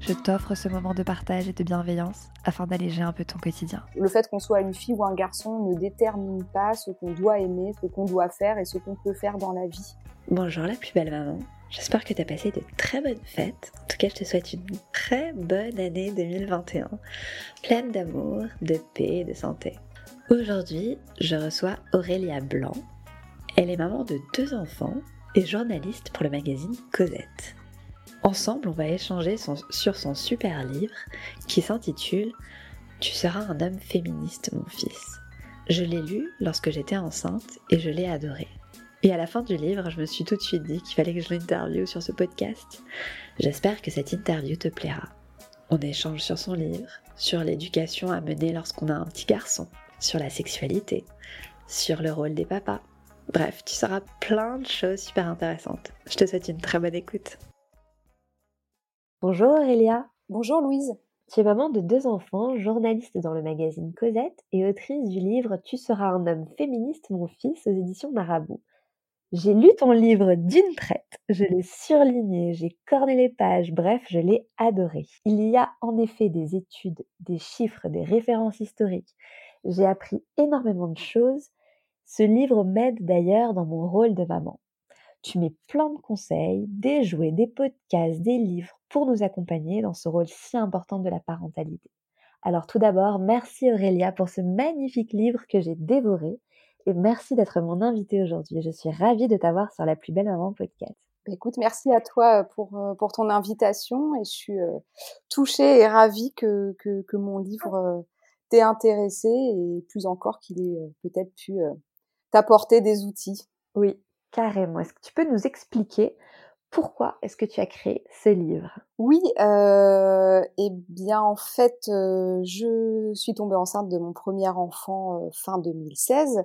je t'offre ce moment de partage et de bienveillance afin d'alléger un peu ton quotidien. Le fait qu'on soit une fille ou un garçon ne détermine pas ce qu'on doit aimer, ce qu'on doit faire et ce qu'on peut faire dans la vie. Bonjour la plus belle maman. J'espère que tu as passé de très bonnes fêtes. En tout cas, je te souhaite une très bonne année 2021, pleine d'amour, de paix et de santé. Aujourd'hui, je reçois Aurélia Blanc. Elle est maman de deux enfants et journaliste pour le magazine Cosette. Ensemble, on va échanger sur son super livre qui s'intitule Tu seras un homme féministe, mon fils. Je l'ai lu lorsque j'étais enceinte et je l'ai adoré. Et à la fin du livre, je me suis tout de suite dit qu'il fallait que je l'interviewe sur ce podcast. J'espère que cette interview te plaira. On échange sur son livre, sur l'éducation à mener lorsqu'on a un petit garçon, sur la sexualité, sur le rôle des papas. Bref, tu sauras plein de choses super intéressantes. Je te souhaite une très bonne écoute. Bonjour Aurélia. Bonjour Louise. Tu es maman de deux enfants, journaliste dans le magazine Cosette et autrice du livre Tu seras un homme féministe, mon fils, aux éditions Marabout. J'ai lu ton livre d'une traite, je l'ai surligné, j'ai corné les pages, bref, je l'ai adoré. Il y a en effet des études, des chiffres, des références historiques. J'ai appris énormément de choses. Ce livre m'aide d'ailleurs dans mon rôle de maman. Tu mets plein de conseils, des jouets, des podcasts, des livres pour nous accompagner dans ce rôle si important de la parentalité. Alors tout d'abord, merci Aurélia pour ce magnifique livre que j'ai dévoré et merci d'être mon invitée aujourd'hui. Je suis ravie de t'avoir sur la plus belle maman podcast. Bah, écoute, merci à toi pour, euh, pour ton invitation et je suis euh, touchée et ravie que, que, que mon livre euh, t'ait intéressé et plus encore qu'il ait peut-être pu t'apporter des outils. Oui, Carrément. Est-ce que tu peux nous expliquer pourquoi est-ce que tu as créé ce livre Oui, euh, eh bien en fait, euh, je suis tombée enceinte de mon premier enfant euh, fin 2016.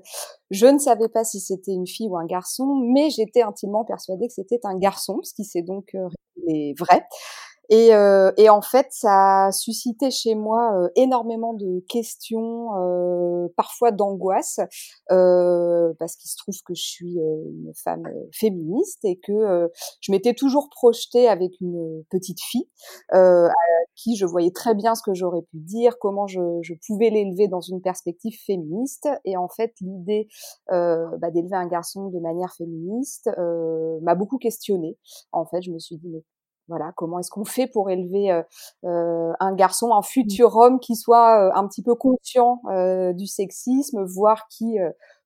Je ne savais pas si c'était une fille ou un garçon, mais j'étais intimement persuadée que c'était un garçon, ce qui s'est donc révélé vrai. Et, euh, et, en fait, ça a suscité chez moi euh, énormément de questions, euh, parfois d'angoisse, euh, parce qu'il se trouve que je suis euh, une femme féministe et que je m'étais toujours projetée avec une petite fille à qui je voyais très bien ce que j'aurais pu dire, comment je, je pouvais l'élever dans une perspective féministe. Et en fait, l'idée bah, d'élever un garçon de manière féministe m'a beaucoup questionnée. En fait, je me suis dit mais voilà, comment est-ce qu'on fait pour élever euh, euh, un garçon, un mmh. futur homme qui soit euh, un petit peu conscient du sexisme, voire qui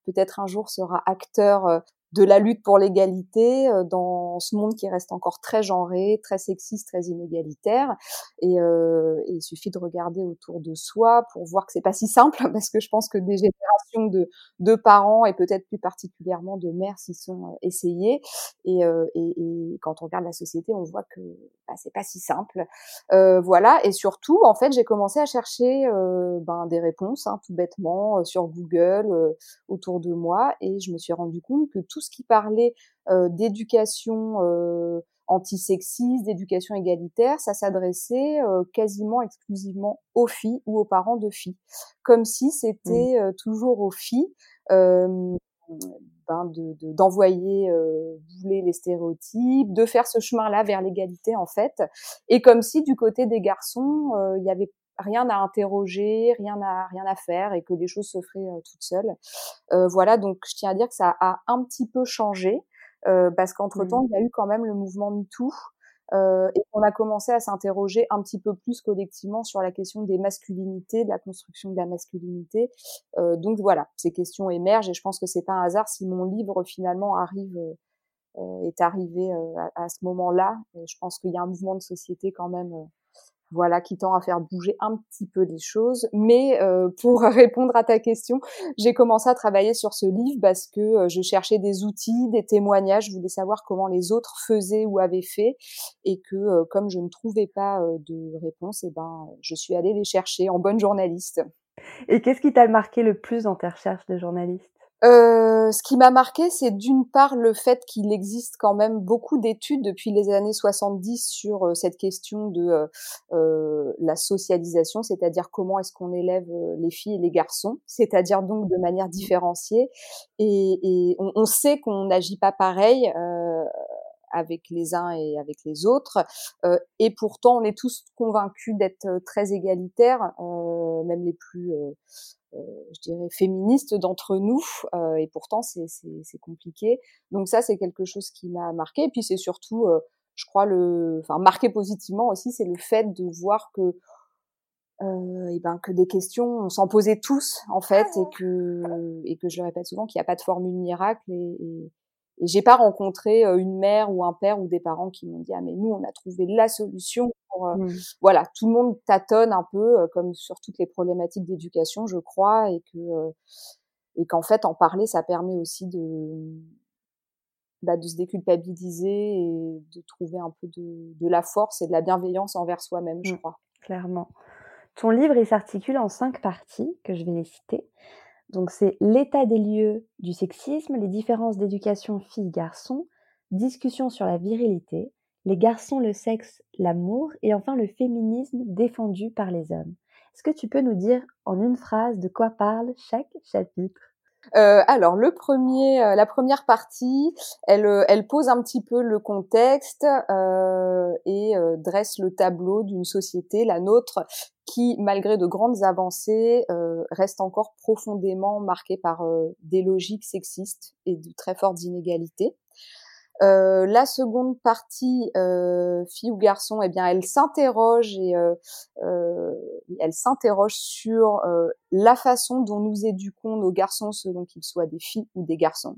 peut-être un jour sera acteur de la lutte pour l'égalité euh, dans ce monde qui reste encore très genré, très sexiste, très inégalitaire. Et, euh, il suffit de regarder autour de soi pour voir que c'est pas si simple, parce que je pense que des générations de, de parents et peut-être plus particulièrement de mères s'y sont euh, essayées. Et, euh, et, et, quand on regarde la société, on voit que bah, c'est pas si simple. Euh, voilà. Et surtout, en fait, j'ai commencé à chercher euh, ben, des réponses, hein, tout bêtement, sur Google, autour de moi, et je me suis rendu compte que tout tout ce qui parlait euh, d'éducation euh, antisexiste, d'éducation égalitaire, ça s'adressait euh, quasiment exclusivement aux filles ou aux parents de filles, comme si c'était mmh. toujours aux filles ben d'envoyer de, les stéréotypes, de faire ce chemin-là vers l'égalité en fait, et comme si du côté des garçons, il y avait rien à interroger, rien à rien à faire et que les choses se feraient euh, toutes seules. Euh, voilà, donc je tiens à dire que ça a un petit peu changé euh, parce qu'entre temps mmh. il y a eu quand même le mouvement #MeToo euh, et on a commencé à s'interroger un petit peu plus collectivement sur la question des masculinités, de la construction de la masculinité. Euh, donc voilà, ces questions émergent et je pense que c'est pas un hasard si mon livre finalement arrive est arrivé à, ce moment-là. je pense qu'il y a un mouvement de société quand même voilà, qui tend à faire bouger un petit peu les choses. Mais euh, pour répondre à ta question, j'ai commencé à travailler sur ce livre parce que euh, je cherchais des outils, des témoignages, je voulais savoir comment les autres faisaient ou avaient fait, et que euh, comme je ne trouvais pas de réponse, eh ben, je suis allée les chercher en bonne journaliste. Et qu'est-ce qui t'a marqué le plus dans tes recherches de journaliste? Euh, ce qui m'a marqué, c'est d'une part le fait qu'il existe quand même beaucoup d'études depuis les années 70 sur euh, cette question de euh, euh, la socialisation, c'est-à-dire comment est-ce qu'on élève les filles et les garçons, c'est-à-dire donc de manière différenciée. Et, et on, on, sait qu'on n'agit pas pareil avec les uns et avec les autres. Euh, et pourtant, on est tous convaincus d'être très égalitaires, euh, même les plus euh, je dirais, féministes d'entre nous, euh, et pourtant c'est compliqué. Donc ça, c'est quelque chose qui m'a marqué. Et puis c'est surtout, euh, je crois, le, enfin marqué positivement aussi, c'est le fait de voir que euh, et ben que des questions on s'en posait tous en fait et que et que je le répète souvent qu'il n'y a pas de formule miracle et, et, et j'ai pas rencontré une mère ou un père ou des parents qui m'ont dit ah mais nous on a trouvé la solution Mmh. Voilà, tout le monde tâtonne un peu, comme sur toutes les problématiques d'éducation, je crois, et que et qu'en fait, en parler, ça permet aussi de bah, de se déculpabiliser et de trouver un peu de, de la force et de la bienveillance envers soi-même, je mmh, crois. Clairement. Ton livre, il s'articule en cinq parties, que je vais les citer. Donc, c'est l'état des lieux du sexisme, les différences d'éducation filles-garçons, discussion sur la virilité, les garçons, le sexe, l'amour et enfin le féminisme défendu par les hommes. Est-ce que tu peux nous dire en une phrase de quoi parle chaque chapitre? Euh, alors euh, la première partie, euh, elle pose un petit peu le contexte et dresse le tableau d'une société, la nôtre, qui, malgré de grandes avancées, reste encore profondément marquée par des logiques sexistes et de très fortes inégalités. Euh, la seconde partie, euh, fille ou garçon, eh bien, elle s'interroge et euh, euh elle s'interroge sur la façon dont nous éduquons nos garçons selon qu'ils soient des filles ou des garçons.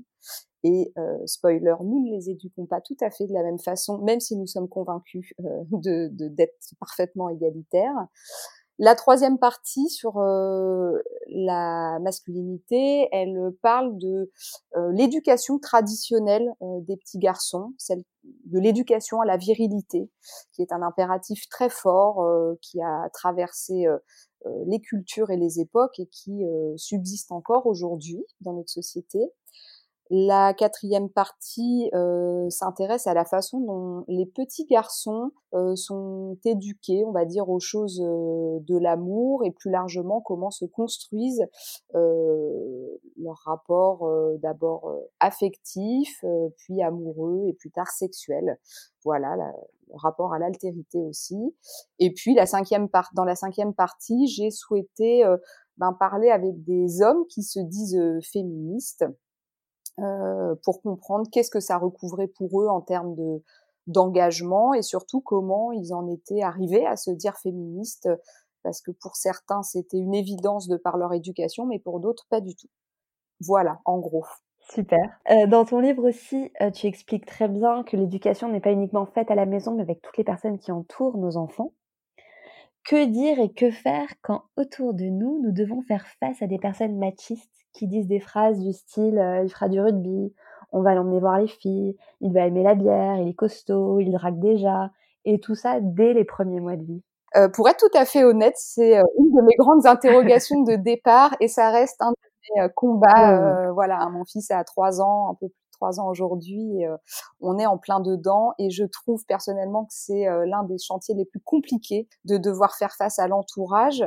Et spoiler, nous ne les éduquons pas tout à fait de la même façon, même si nous sommes convaincus de d'être parfaitement égalitaires. La troisième partie sur euh, la masculinité, elle parle de euh, l'éducation traditionnelle euh, des petits garçons, celle de l'éducation à la virilité, qui est un impératif très fort qui a traversé les cultures et les époques et qui subsiste encore aujourd'hui dans notre société. La quatrième partie euh, s'intéresse à la façon dont les petits garçons euh, sont éduqués, on va dire, aux choses euh, de l'amour et plus largement comment se construisent leurs rapports d'abord affectifs, puis amoureux et plus tard sexuels. Voilà, le rapport à l'altérité aussi. Et puis la cinquième part, dans la cinquième partie, j'ai souhaité ben, parler avec des hommes qui se disent féministes euh, pour comprendre qu'est-ce que ça recouvrait pour eux en termes de d'engagement et surtout comment ils en étaient arrivés à se dire féministes parce que pour certains c'était une évidence de par leur éducation mais pour d'autres pas du tout. Voilà, en gros. Super. Euh, dans ton livre aussi, euh, tu expliques très bien que l'éducation n'est pas uniquement faite à la maison, mais avec toutes les personnes qui entourent nos enfants. Que dire et que faire quand autour de nous, nous devons faire face à des personnes machistes? Qui disent des phrases du style euh, il fera du rugby, on va l'emmener voir les filles, il va aimer la bière, il est costaud, il drague déjà, et tout ça dès les premiers mois de vie. Euh, pour être tout à fait honnête, c'est euh, une de mes grandes interrogations de départ et ça reste un de mes combats. Mmh. voilà, mon fils a trois ans, un peu plus de trois ans aujourd'hui, on est en plein dedans et je trouve personnellement que c'est l'un des chantiers les plus compliqués de devoir faire face à l'entourage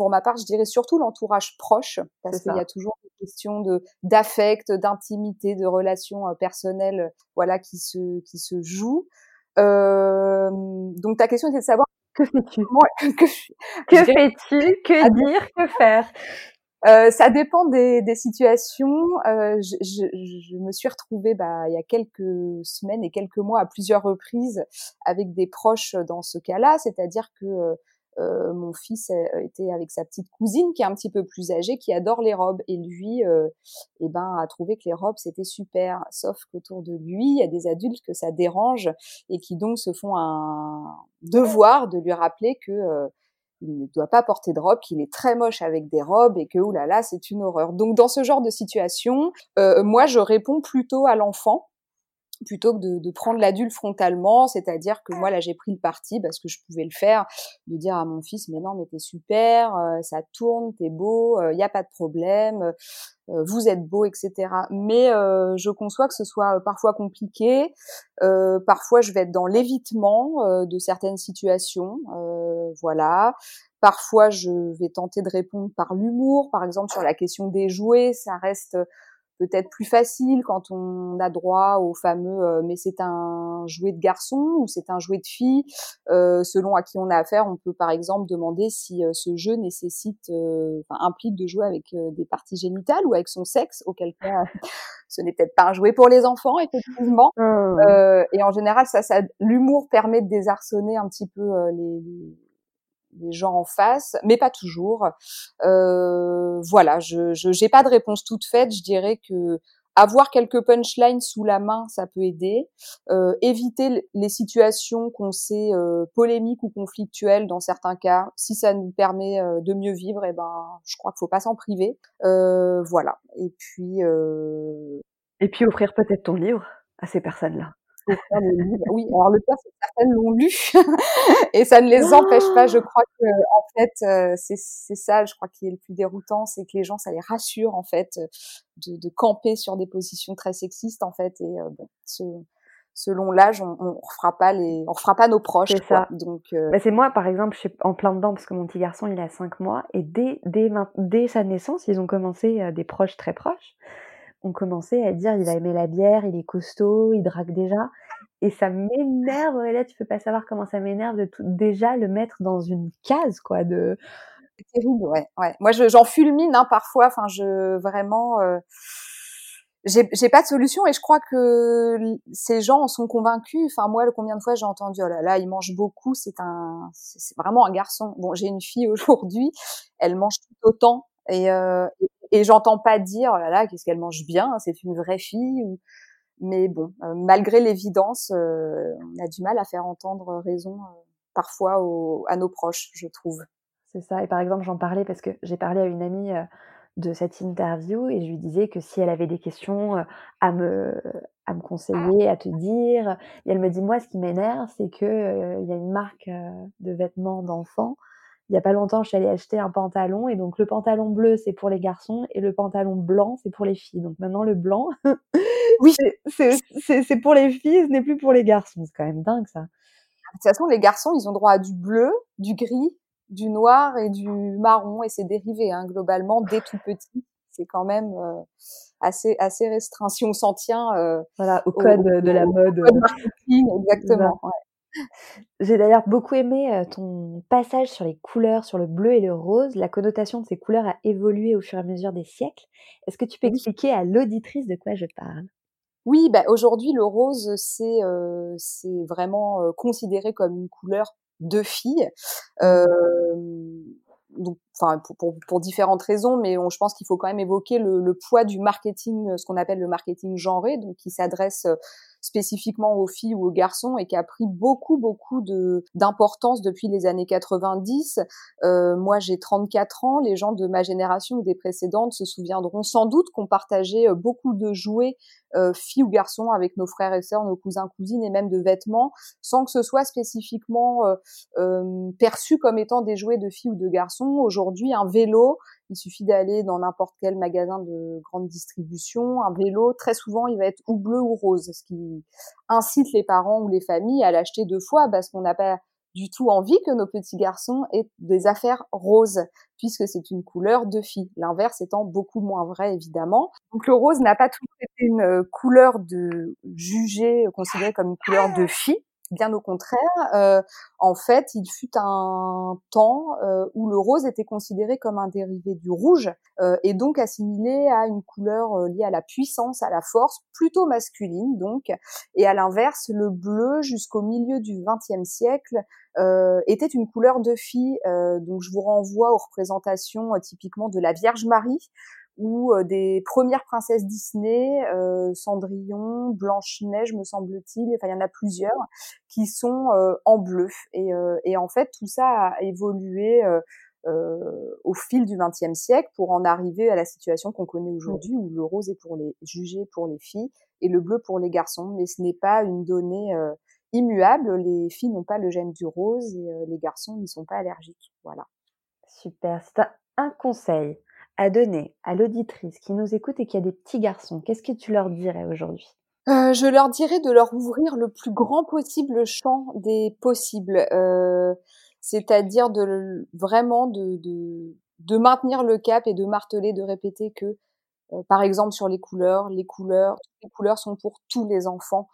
pour ma part, je dirais surtout l'entourage proche, parce qu'il y a toujours des questions de d'affect, d'intimité, de relations euh, personnelles, voilà, qui se qui se jouent. Euh, donc ta question était de savoir que fais-tu? Que, que fais-tu? Que dire? Que faire? Euh, ça dépend des, des situations. Euh, je, je, je, me suis retrouvée bah, il y a quelques semaines et quelques mois à plusieurs reprises avec des proches dans ce cas-là, c'est-à-dire que euh, mon fils était avec sa petite cousine qui est un petit peu plus âgée, qui adore les robes. Et lui, euh, eh ben, a trouvé que les robes c'était super. Sauf qu'autour de lui, il y a des adultes que ça dérange et qui donc se font un devoir de lui rappeler que euh, il ne doit pas porter de robe, qu'il est très moche avec des robes et que oulala, c'est une horreur. Donc dans ce genre de situation, euh, moi je réponds plutôt à l'enfant plutôt que de, de prendre l'adulte frontalement, c'est-à-dire que moi là j'ai pris le parti parce que je pouvais le faire, de dire à mon fils mais non mais t'es super, euh, ça tourne, t'es beau, il euh, n'y a pas de problème, euh, vous êtes beau, etc. Mais je conçois que ce soit parfois compliqué, parfois je vais être dans l'évitement de certaines situations, voilà. Parfois, je vais tenter de répondre par l'humour. Par exemple, sur la question des jouets, ça reste peut-être plus facile quand on a droit au fameux euh, mais c'est un jouet de garçon ou c'est un jouet de fille euh, selon à qui on a affaire on peut par exemple demander si euh, ce jeu nécessite enfin, implique de jouer avec des parties génitales ou avec son sexe auquel cas ce n'est peut-être pas un jouet pour les enfants effectivement mmh. et en général ça, ça l'humour permet de désarçonner un petit peu les les gens en face, mais pas toujours. Euh, voilà, je n'ai pas de réponse toute faite. Je dirais que avoir quelques punchlines sous la main, ça peut aider. Euh, éviter les situations qu'on sait euh, polémiques ou conflictuelles dans certains cas, si ça nous permet de mieux vivre, eh ben, je crois qu'il faut pas s'en priver. Voilà. Et puis. Et puis offrir peut-être ton livre à ces personnes-là. Oui, alors le pire, c'est que certaines l'ont lu et ça ne les empêche pas. Je crois que, en fait, euh, c'est ça, je crois, qui est le plus déroutant, c'est que les gens, ça les rassure, en fait, de, de camper sur des positions très sexistes, en fait. Et euh, bon, selon l'âge, on, on refera pas les, on refera pas nos proches. C'est ça. Donc, euh... bah, c'est moi, par exemple, je suis en plein dedans parce que mon petit garçon, il a 5 mois et dès, dès, dès sa naissance, ils ont commencé euh, des proches très proches on commençait à dire il va aimer la bière, il est costaud, il drague déjà. Et ça m'énerve, et là tu peux pas savoir comment ça m'énerve de tout, déjà le mettre dans une case, quoi. De... C'est terrible, ouais, ouais. Moi, j'en fulmine hein, parfois. Enfin, je vraiment, euh, j'ai pas de solution et je crois que ces gens en sont convaincus. Enfin, moi, combien de fois j'ai entendu, oh là là, il mange beaucoup, c'est un, c'est vraiment un garçon. Bon, j'ai une fille aujourd'hui, elle mange tout autant et, euh, et j'entends pas dire, oh là là, qu'est-ce qu'elle mange bien, c'est une vraie fille. Mais bon, euh, malgré l'évidence, euh, on a du mal à faire entendre raison euh, parfois à nos proches, je trouve. C'est ça. Et par exemple, j'en parlais parce que j'ai parlé à une amie de cette interview et je lui disais que si elle avait des questions à me à me conseiller, à te dire, et elle me dit moi ce qui m'énerve c'est que il y a une marque de vêtements d'enfants il y a pas longtemps, je suis allée acheter un pantalon et donc le pantalon bleu c'est pour les garçons et le pantalon blanc c'est pour les filles. Donc maintenant le blanc, oui, c'est pour les filles, ce n'est plus pour les garçons. C'est quand même dingue ça. De toute façon, les garçons, ils ont droit à du bleu, du gris, du noir et du marron et c'est dérivé hein, globalement dès tout petit. C'est quand même euh, assez assez restreint si on s'en tient euh, voilà au code de la mode. Au code marketing, exactement. Ouais. J'ai d'ailleurs beaucoup aimé ton passage sur les couleurs, sur le bleu et le rose. La connotation de ces couleurs a évolué au fur et à mesure des siècles. Est-ce que tu peux expliquer à l'auditrice de quoi je parle? Oui, bah, aujourd'hui, le rose, c'est vraiment considéré comme une couleur de fille. Euh, donc, enfin, pour, pour, pour, différentes raisons, mais on, je pense qu'il faut quand même évoquer le, le poids du marketing, ce qu'on appelle le marketing genré, donc qui s'adresse spécifiquement aux filles ou aux garçons et qui a pris beaucoup beaucoup de d'importance depuis les années 90. Euh, moi, j'ai 34 ans. Les gens de ma génération ou des précédentes se souviendront sans doute qu'on partageait euh, beaucoup de jouets euh, filles ou garçons avec nos frères et sœurs, nos cousins cousines et même de vêtements, sans que ce soit spécifiquement euh, euh, perçu comme étant des jouets de filles ou de garçons. Un vélo, il suffit d'aller dans n'importe quel magasin de grande distribution. Un vélo, très souvent, il va être ou bleu ou rose, ce qui incite les parents ou les familles à l'acheter deux fois parce qu'on n'a pas du tout envie que nos petits garçons aient des affaires roses, puisque c'est une couleur de fille. L'inverse étant beaucoup moins vrai, évidemment. Donc le rose n'a pas toujours été une couleur de jugée, considérée comme une couleur de fille. Bien au contraire, euh, en fait, il fut un temps euh, où le rose était considéré comme un dérivé du rouge euh, et donc assimilé à une couleur euh, liée à la puissance, à la force, plutôt masculine donc. Et à l'inverse, le bleu, jusqu'au milieu du XXe siècle, était une couleur de fille. Donc je vous renvoie aux représentations typiquement de la Vierge Marie ou des premières princesses Disney, Cendrillon, Blanche-Neige me semble-t-il, enfin il y en a plusieurs qui sont en bleu. Et, et, en fait tout ça a évolué euh, au fil du XXe siècle pour en arriver à la situation qu'on connaît aujourd'hui où le rose est pour les jugé pour les filles et le bleu pour les garçons. Mais ce n'est pas une donnée euh, immuable. Les filles n'ont pas le gène du rose et euh, les garçons n'y sont pas allergiques. Voilà. Super. C'est un conseil à donner à l'auditrice qui nous écoute et qui a des petits garçons. Qu'est-ce que tu leur dirais aujourd'hui? Euh, je leur dirais de leur ouvrir le plus grand possible champ des possibles. Euh, c'est-à-dire de vraiment de, maintenir le cap et de marteler, de répéter que, euh, par exemple sur les couleurs, les couleurs, les couleurs sont pour tous les enfants,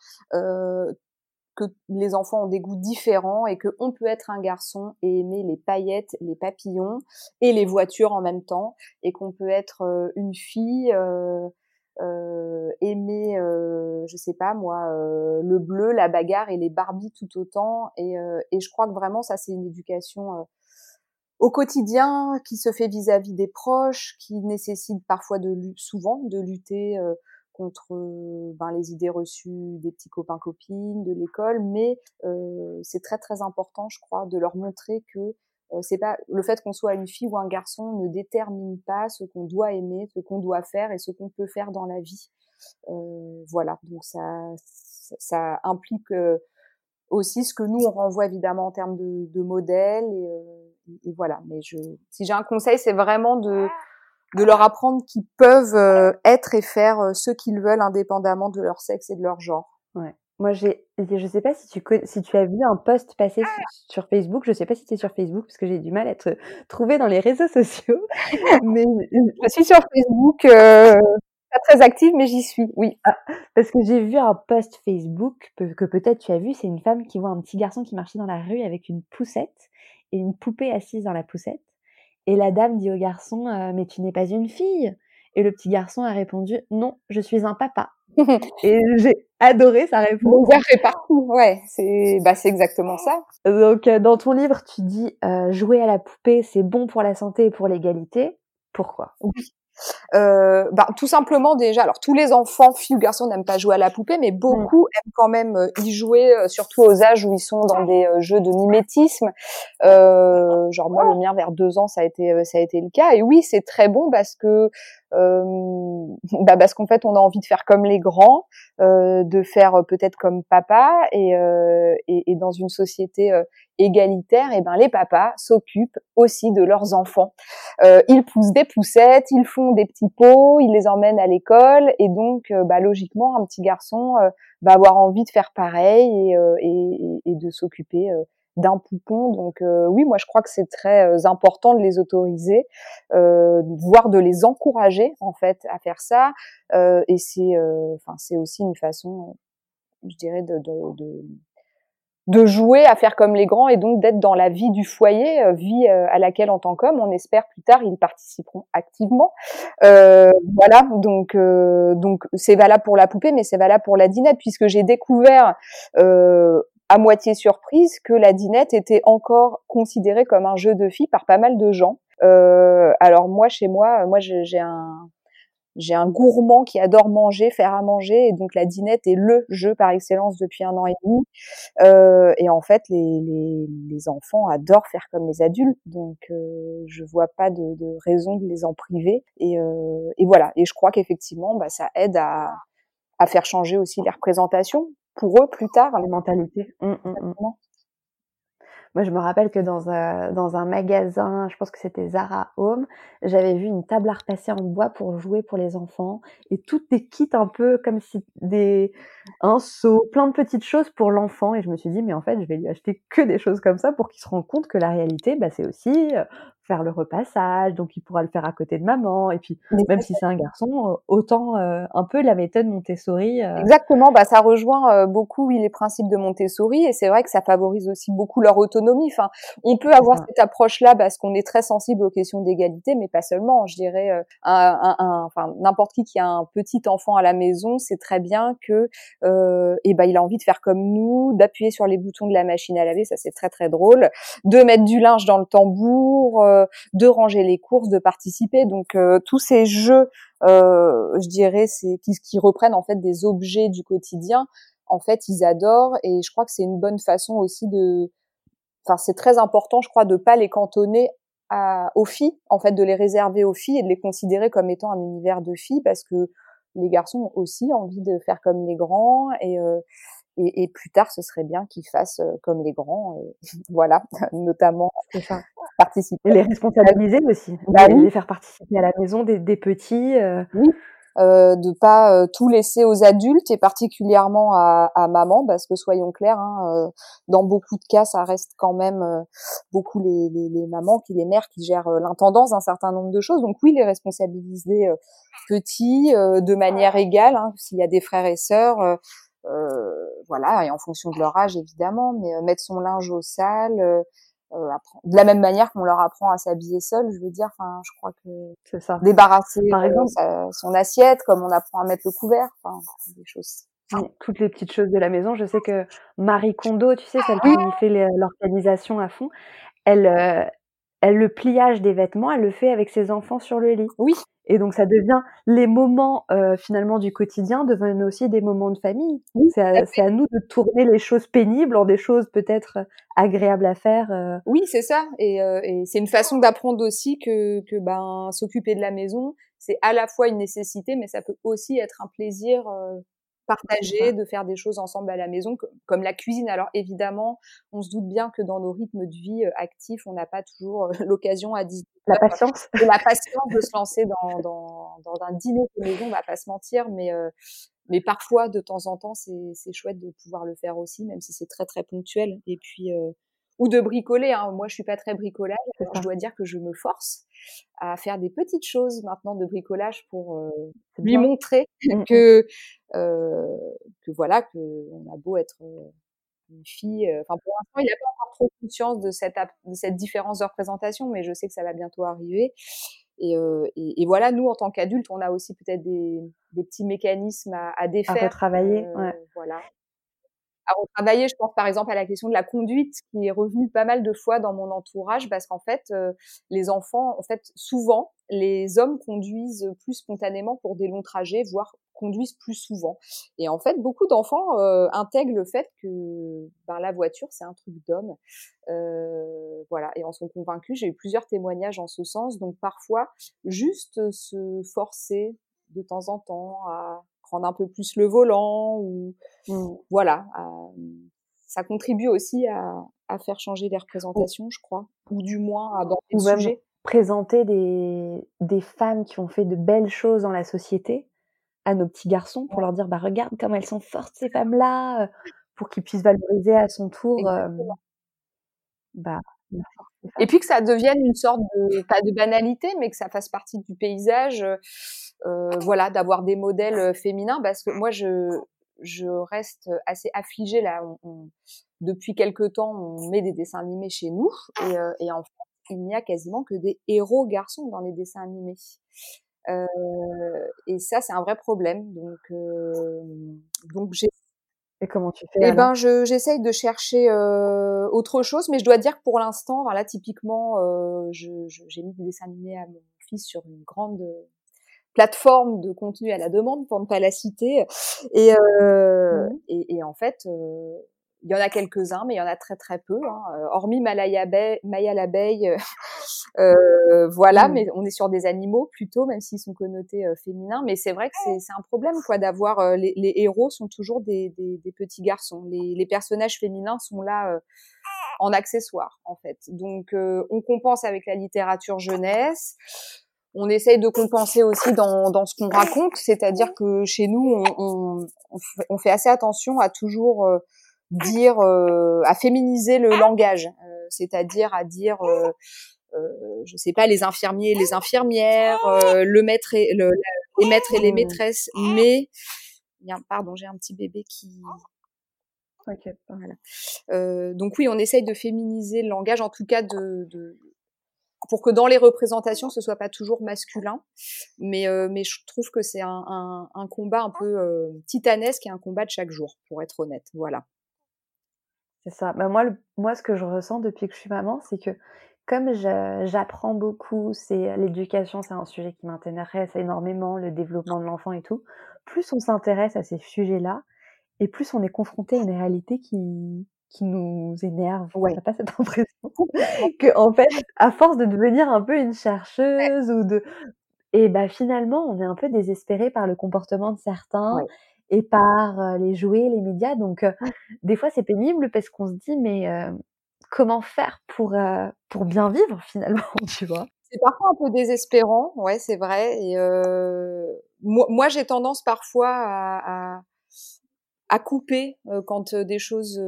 que les enfants ont des goûts différents et que on peut être un garçon et aimer les paillettes, les papillons et les voitures en même temps, et qu'on peut être euh, une fille euh, aimer, euh, je sais pas moi, euh, le bleu, la bagarre et les Barbies tout autant. Et, euh, et je crois que vraiment ça c'est une éducation au quotidien qui se fait vis-à-vis des proches, qui nécessite parfois de souvent de lutter contre ben, les idées reçues des petits copains copines de l'école, mais euh, c'est très très important, je crois, de leur montrer que euh, c'est pas le fait qu'on soit une fille ou un garçon ne détermine pas ce qu'on doit aimer, ce qu'on doit faire et ce qu'on peut faire dans la vie. Euh, voilà, donc ça, ça implique aussi ce que nous on renvoie évidemment en termes de, de modèles et, et, voilà. Mais je, si j'ai un conseil, c'est vraiment de de leur apprendre qu'ils peuvent être et faire ce qu'ils veulent indépendamment de leur sexe et de leur genre. Ouais. Moi, j'ai, je sais pas si tu si tu as vu un post passer sur, Facebook. Je sais pas si tu es sur Facebook parce que j'ai du mal à être trouvée dans les réseaux sociaux. mais je suis sur Facebook, euh, pas très active, mais j'y suis. Oui. Ah, parce que j'ai vu un post Facebook que peut-être tu as vu. C'est une femme qui voit un petit garçon qui marchait dans la rue avec une poussette et une poupée assise dans la poussette. Et la dame dit au garçon, euh, mais tu n'es pas une fille. Et le petit garçon a répondu, non, je suis un papa. et j'ai adoré sa réponse. fait partout, ouais, c'est bah c'est exactement ça. Donc euh, dans ton livre, tu dis euh, jouer à la poupée, c'est bon pour la santé et pour l'égalité. Pourquoi? Oui. Euh, bah, tout simplement déjà, alors tous les enfants, filles ou garçons, n'aiment pas jouer à la poupée, mais beaucoup mmh. aiment quand même euh, y jouer, surtout aux âges où ils sont dans des jeux de mimétisme. Euh, genre moi, le mien vers deux ans, ça a été ça a été le cas. Et oui, c'est très bon parce que euh, bah parce qu'en fait on a envie de faire comme les grands, euh, de faire euh, peut-être comme papa et, et, et, dans une société égalitaire, et ben les papas s'occupent aussi de leurs enfants. ils poussent des poussettes, ils font des petits ils les emmènent à l'école et donc bah, logiquement un petit garçon va avoir envie de faire pareil et, et, et de s'occuper d'un poupon. Donc euh, oui, moi je crois que c'est très euh, important de les autoriser, euh, voire de les encourager en fait à faire ça. Euh, et c'est, enfin c'est aussi une façon, je dirais, de, de, de de jouer à faire comme les grands et donc d'être dans la vie du foyer, vie à laquelle en tant qu'homme, on espère plus tard ils participeront activement. Euh, voilà, donc donc c'est valable pour la poupée, mais c'est valable pour la dinette puisque j'ai découvert euh, à moitié surprise que la dinette était encore considérée comme un jeu de filles par pas mal de gens. Euh, alors moi, chez moi, moi j'ai un j'ai un gourmand qui adore manger, faire à manger, et donc la dinette est le jeu par excellence depuis un an et demi. Euh, et en fait, les, les, les, enfants adorent faire comme les adultes, donc euh, je vois pas de, de, raison de les en priver. Et, euh, et voilà. Et je crois qu'effectivement, bah, ça aide à, à faire changer aussi les représentations pour eux plus tard. Les mentalités. Mmh, mmh, mmh. Moi, je me rappelle que dans un, dans un magasin, je pense que c'était Zara Home, j'avais vu une table à repasser en bois pour jouer pour les enfants. Et toutes des kits un peu comme si des un seau, plein de petites choses pour l'enfant. Et je me suis dit mais en fait, je vais lui acheter que des choses comme ça pour qu'il se rende compte que la réalité, bah, c'est aussi euh, faire le repassage, donc il pourra le faire à côté de maman. Et puis, même si c'est un garçon, euh, autant euh, un peu la méthode Montessori. Euh. Exactement, bah ça rejoint beaucoup oui les principes de Montessori et c'est vrai que ça favorise aussi beaucoup leur autonomie. Enfin, on peut avoir cette approche-là parce qu'on est très sensible aux questions d'égalité, mais pas seulement. Je dirais, un, un, enfin n'importe qui qui a un petit enfant à la maison, c'est très bien que, euh, et ben il a envie de faire comme nous, d'appuyer sur les boutons de la machine à laver, ça c'est très très drôle, de mettre du linge dans le tambour de ranger les courses, de participer. Donc euh, tous ces jeux, euh, je dirais, c'est qui, reprennent en fait des objets du quotidien. En fait, ils adorent et je crois que c'est une bonne façon aussi de, enfin c'est très important, je crois, de pas les cantonner aux filles, en fait, de les réserver aux filles et de les considérer comme étant un univers de filles parce que les garçons ont aussi envie de faire comme les grands et euh, et, et, plus tard, ce serait bien qu'ils fassent euh, comme les grands, et voilà, notamment participer. Et les responsabiliser aussi, bah les faire participer à la maison des, des petits. Euh... Oui, euh, de pas euh, tout laisser aux adultes et particulièrement à, à maman, parce que soyons clairs, hein, euh, dans beaucoup de cas, ça reste quand même beaucoup les, les, les, mamans, qui les mères qui gèrent l'intendance d'un certain nombre de choses. Donc oui, les responsabiliser petits de manière égale, hein, s'il y a des frères et sœurs euh, voilà, et en fonction de leur âge évidemment, mais euh, mettre son linge au sale, euh, de la même manière qu'on leur apprend à s'habiller seul, je veux dire, enfin, je crois que c'est ça. Débarrasser par exemple son assiette, comme on apprend à mettre le couvert, enfin, des choses. toutes les petites choses de la maison. Je sais que Marie Kondo, tu sais, celle qui fait l'organisation à fond, elle, elle le pliage des vêtements, elle le fait avec ses enfants sur le lit. Oui. Et donc ça devient les moments euh, finalement du quotidien deviennent aussi des moments de famille. c'est à, nous de tourner les choses pénibles en des choses peut-être agréables à faire. Euh. Oui, c'est ça. Et, euh, et c'est une façon d'apprendre aussi que, que ben s'occuper de la maison, c'est à la fois une nécessité, mais ça peut aussi être un plaisir partager, de faire des choses ensemble à la maison, comme la cuisine. Alors évidemment, on se doute bien que dans nos rythmes de vie actifs, on n'a pas toujours l'occasion à 18 la patience, de la patience de se lancer dans, dans, dans un dîner de maison, on va pas se mentir, mais mais parfois de temps en temps, c'est chouette de pouvoir le faire aussi, même si c'est très très ponctuel. Et puis ou de bricoler. Hein. Moi, je suis pas très bricolage. je dois dire que je me force à faire des petites choses maintenant de bricolage pour euh, lui montrer mmh, mmh. que euh, que voilà que on a beau être euh, une fille. Euh, enfin, pour l'instant, il n'a pas encore trop conscience de cette de cette différence de représentation, mais je sais que ça va bientôt arriver. Et, et, et, voilà, nous en tant qu'adultes, on a aussi peut-être des, des, petits mécanismes à, à défaire. À retravailler. ouais. Voilà à retravailler. Je pense par exemple à la question de la conduite qui est revenue pas mal de fois dans mon entourage parce qu'en fait, euh, les enfants, en fait, souvent, les hommes conduisent plus spontanément pour des longs trajets, voire conduisent plus souvent. Et en fait, beaucoup d'enfants euh, intègrent le fait que ben, la voiture, c'est un truc d'homme. Euh, voilà, et en sont convaincus. J'ai eu plusieurs témoignages en ce sens. Donc parfois, juste se forcer de temps en temps à prendre un peu plus le volant ou mmh. voilà. ça contribue aussi à, à, faire changer les représentations, je crois, ou du moins à aborder le sujet. Présenter des, des femmes qui ont fait de belles choses dans la société à nos petits garçons pour leur dire bah regarde comme elles sont fortes ces femmes-là, euh, pour qu'ils puissent valoriser à son tour. Euh, bah, et puis que ça devienne une sorte de pas de banalité, mais que ça fasse partie du paysage. Euh, voilà, d'avoir des modèles euh, féminins, parce que moi je je reste assez affligée là. depuis quelque temps, on met des dessins animés chez nous, et, euh, et en fait, il n'y a quasiment que des héros garçons dans les dessins animés. Euh, et ça, c'est un vrai problème. Donc, euh, donc j'ai et comment tu fais Eh ben, je j'essaye de chercher euh, autre chose, mais je dois dire que pour l'instant, voilà, typiquement, euh, j'ai je, mis des dessins animés à mon fils sur une grande plateforme de contenu à la demande, pour ne pas la citer. Et, euh, mmh et, et, en fait, euh, il y en a quelques-uns, mais il y en a très très peu. Hein. Euh, hormis Malaya Maya l'abeille, euh, euh, voilà, mmh. mais on est sur des animaux plutôt, même s'ils sont connotés euh, féminins. Mais c'est vrai que c'est un problème, quoi, d'avoir les, les, héros sont toujours des, des, des petits garçons. Les, les, personnages féminins sont là en accessoire, en fait. Donc, on compense avec la littérature jeunesse on essaye de compenser aussi dans, dans ce qu'on raconte, c'est-à-dire que chez nous, on, on, on, fait assez attention à toujours dire, euh, à féminiser le langage, euh, c'est-à-dire à dire, euh, euh, je sais pas, les infirmiers, les infirmières, euh, le maître et le, les maîtres et les maîtresses, mais pardon, j'ai un petit bébé qui voilà. Euh, donc oui, on essaye de féminiser le langage, en tout cas de, de pour que dans les représentations, ce soit pas toujours masculin. Mais, euh, mais je trouve que c'est un, un, un, combat un peu euh, titanesque et un combat de chaque jour, pour être honnête. Voilà. C'est ça. Bah moi, le, moi, ce que je ressens depuis que je suis maman, c'est que comme j'apprends beaucoup, c'est l'éducation, c'est un sujet qui m'intéresse énormément, le développement de l'enfant et tout. Plus on s'intéresse à ces sujets-là, et plus on est confronté à une réalité qui, qui nous énerve. Ouais. T'as pas cette impression que en fait, à force de devenir un peu une chercheuse ou de, et bah finalement, on est un peu désespéré par le comportement de certains et par les jouets, les médias. Donc, des fois, c'est pénible parce qu'on se dit, mais comment faire pour pour bien vivre finalement, tu vois? C'est parfois un peu désespérant, ouais, c'est vrai. Et moi, moi j'ai tendance parfois à, à à couper quand des choses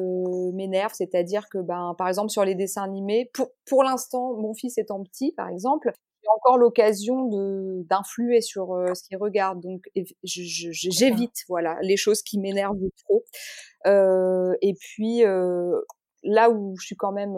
m'énervent, c'est-à-dire que ben par exemple sur les dessins animés, pour pour l'instant mon fils étant petit par exemple, encore l'occasion de d'influer sur ce qu'il regarde, donc j'évite voilà les choses qui m'énervent trop. Euh, et puis là où je suis quand même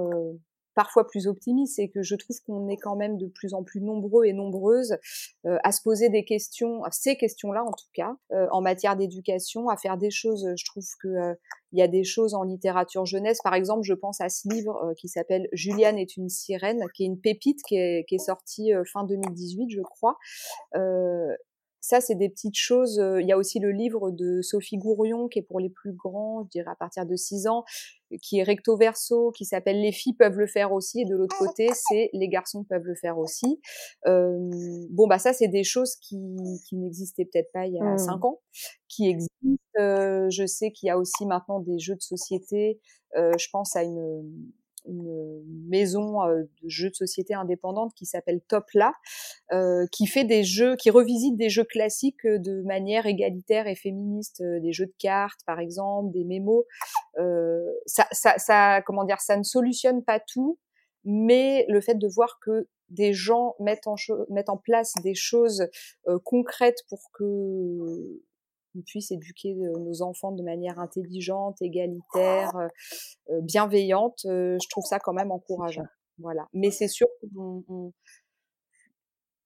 parfois plus optimiste, c'est que je trouve qu'on est quand même de plus en plus nombreux et nombreuses euh, à se poser des questions, ces questions-là en tout cas, euh, en matière d'éducation, à faire des choses. Je trouve que euh, il y a des choses en littérature jeunesse. Par exemple, je pense à ce livre qui s'appelle Juliane est une sirène, qui est une pépite qui est, qui est sortie fin 2018, je crois. Ça, c'est des petites choses. Il y a aussi le livre de Sophie Gourion, qui est pour les plus grands, je dirais à partir de 6 ans, qui est recto verso, qui s'appelle Les filles peuvent le faire aussi. Et de l'autre côté, c'est Les garçons peuvent le faire aussi. Euh, bon, bah ça, c'est des choses qui, qui n'existaient peut-être pas il y a 5 mmh. ans, qui existent. Euh, je sais qu'il y a aussi maintenant des jeux de société. Euh, je pense à une une maison de jeux de société indépendante qui s'appelle Topla, euh, qui fait des jeux, qui revisite des jeux classiques de manière égalitaire et féministe, des jeux de cartes par exemple, des mémos. Euh, ça, ça, ça, comment dire, ça ne solutionne pas tout, mais le fait de voir que des gens mettent en, mettent en place des choses concrètes pour que on puisse éduquer nos enfants de manière intelligente, égalitaire, bienveillante, je trouve ça quand même encourageant. Voilà. Mais c'est sûr que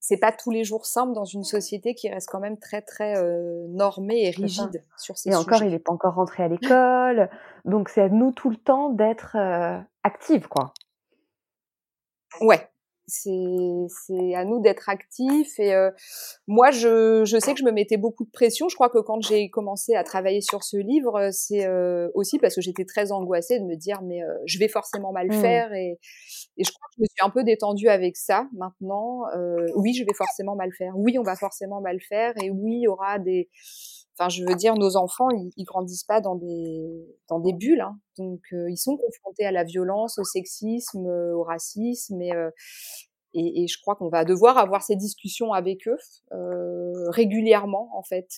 c'est pas tous les jours simple dans une société qui reste quand même très très normée et rigide sur ces et encore, il n'est pas encore rentré à l'école, donc c'est à nous tout le temps d'être active, quoi. Ouais, c'est à nous d'être actifs et euh, moi je je sais que je me mettais beaucoup de pression je crois que quand j'ai commencé à travailler sur ce livre c'est euh, aussi parce que j'étais très angoissée de me dire mais euh, je vais forcément mal mmh. faire et et je crois que je me suis un peu détendue avec ça maintenant oui je vais forcément mal faire oui on va forcément mal faire et oui il y aura des Enfin, je veux dire, nos enfants, ils, ils grandissent pas dans des dans des bulles, hein. donc euh, ils sont confrontés à la violence, au sexisme, euh, au racisme, et, euh, et, et je crois qu'on va devoir avoir ces discussions avec eux régulièrement, en fait.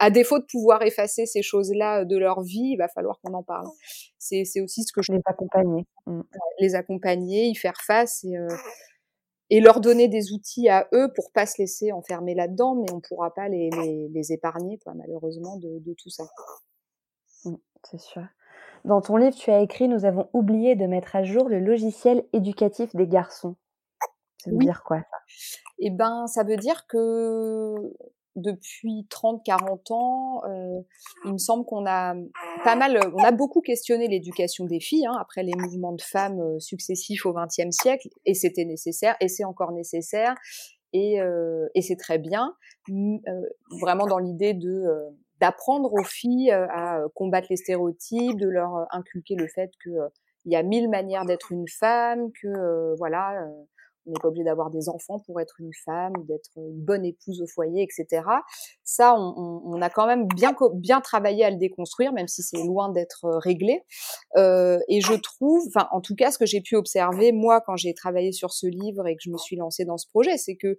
à défaut de pouvoir effacer ces choses-là de leur vie, il va falloir qu'on en parle. C'est aussi ce que je les accompagner, mmh. les accompagner, y faire face et et leur donner des outils à eux pour pas se laisser enfermer là-dedans, mais on pourra pas les, les, les épargner, quoi, malheureusement, de, de tout ça. Mmh, c'est sûr. Dans ton livre, tu as écrit Nous avons oublié de mettre à jour le logiciel éducatif des garçons. Ça veut dire quoi ça? Eh ben, ça veut dire que depuis 30-40 ans, euh, il me semble qu'on a pas mal, on a beaucoup questionné l'éducation des filles hein, après les mouvements de femmes successifs au XXe siècle, et c'était nécessaire, et c'est encore nécessaire, et, euh, et c'est très bien, euh, vraiment dans l'idée de d'apprendre aux filles à combattre les stéréotypes, de leur inculquer le fait que il y a mille manières d'être une femme, que voilà on n'est pas obligé d'avoir des enfants pour être une femme, d'être une bonne épouse au foyer, etc. Ça, on, on, a quand même bien, bien travaillé à le déconstruire, même si c'est loin d'être réglé. Euh, et je trouve, enfin, en tout cas, ce que j'ai pu observer moi quand j'ai travaillé sur ce livre et que je me suis lancée dans ce projet, c'est que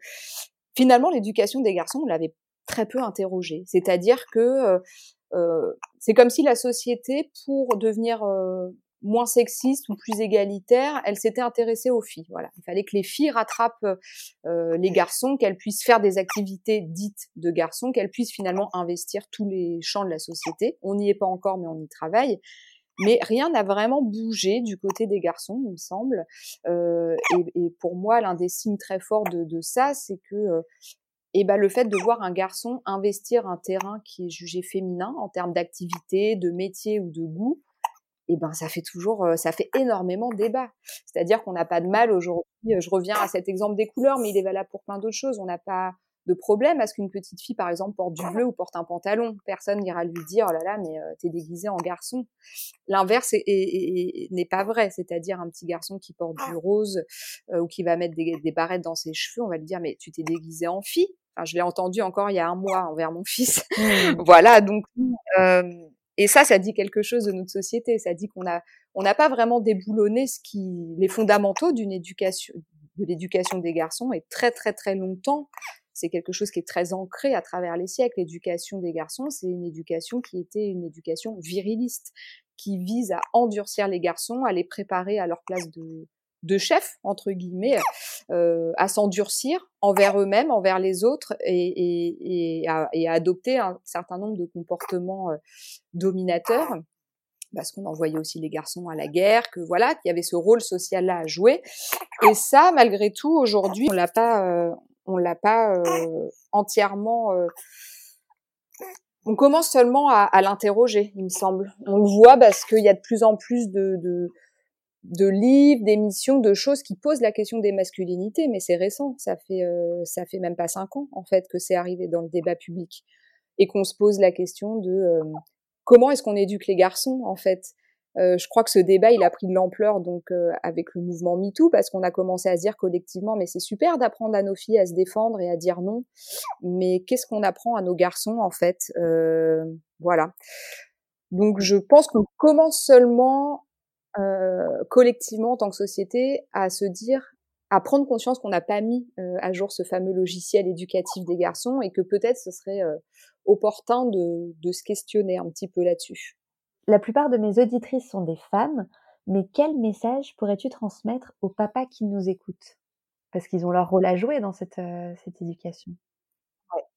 finalement, l'éducation des garçons, on l'avait très peu interrogé. C'est-à-dire que euh, c'est comme si la société, pour devenir euh, moins sexiste ou plus égalitaire, elle s'était intéressée aux filles. Voilà, il fallait que les filles rattrapent euh, les garçons, qu'elles puissent faire des activités dites de garçons, qu'elles puissent finalement investir tous les champs de la société. On n'y est pas encore, mais on y travaille. Mais rien n'a vraiment bougé du côté des garçons, il me semble. Euh, et, et, pour moi, l'un des signes très forts de, de ça, c'est que euh, et ben, le fait de voir un garçon investir un terrain qui est jugé féminin en termes d'activité, de métier ou de goût, et ben ça fait toujours, euh, ça fait énormément débat. C'est-à-dire qu'on n'a pas de mal aujourd'hui. Euh, je reviens à cet exemple des couleurs, mais il est valable pour plein d'autres choses. On n'a pas de problème à ce qu'une petite fille, par exemple, porte du bleu ou porte un pantalon. Personne n'ira lui dire, oh là là, mais euh, t'es déguisée en garçon. L'inverse n'est pas vrai. C'est-à-dire un petit garçon qui porte du rose ou qui va mettre des, des, barrettes dans ses cheveux, on va lui dire, mais tu t'es déguisée en fille? Enfin, je l'ai entendu encore il y a un mois envers mon fils. Mmh. voilà, donc euh, et ça, ça dit quelque chose de notre société. Ça dit qu'on a, on n'a pas vraiment déboulonné ce qui, les fondamentaux d'une éducation, de l'éducation des garçons. Et très très très longtemps, c'est quelque chose qui est très ancré à travers les siècles. L'éducation des garçons, c'est une éducation qui était une éducation viriliste, qui vise à endurcir les garçons, à les préparer à leur place de, de chef entre guillemets euh, à s'endurcir envers eux-mêmes, envers les autres et, à, adopter un certain nombre de comportements euh, dominateurs parce qu'on envoyait aussi les garçons à la guerre, que voilà, qu'il y avait ce rôle social-là à jouer. Et ça, malgré tout, aujourd'hui, on l'a euh, on l'a pas entièrement. On commence seulement à, l'interroger, il me semble. On le voit parce qu'il y a de plus en plus de de livres, d'émissions, de choses qui posent la question des masculinités, mais c'est récent, ça fait euh, ça fait même pas cinq ans en fait que c'est arrivé dans le débat public et qu'on se pose la question de euh, comment est-ce qu'on éduque les garçons en fait? Euh, je crois que ce débat il a pris de l'ampleur donc avec le mouvement #MeToo parce qu'on a commencé à se dire collectivement mais c'est super d'apprendre à nos filles à se défendre et à dire non, mais qu'est-ce qu'on apprend à nos garçons en fait? Voilà. Donc je pense qu'on commence seulement euh, collectivement en tant que société à se dire à prendre conscience qu'on n'a pas mis euh, à jour ce fameux logiciel éducatif des garçons et que peut-être ce serait euh, opportun de, de, se questionner un petit peu là-dessus. La plupart de mes auditrices sont des femmes, mais quel message pourrais-tu transmettre aux papas qui nous écoutent? Parce qu'ils ont leur rôle à jouer dans cette, cette éducation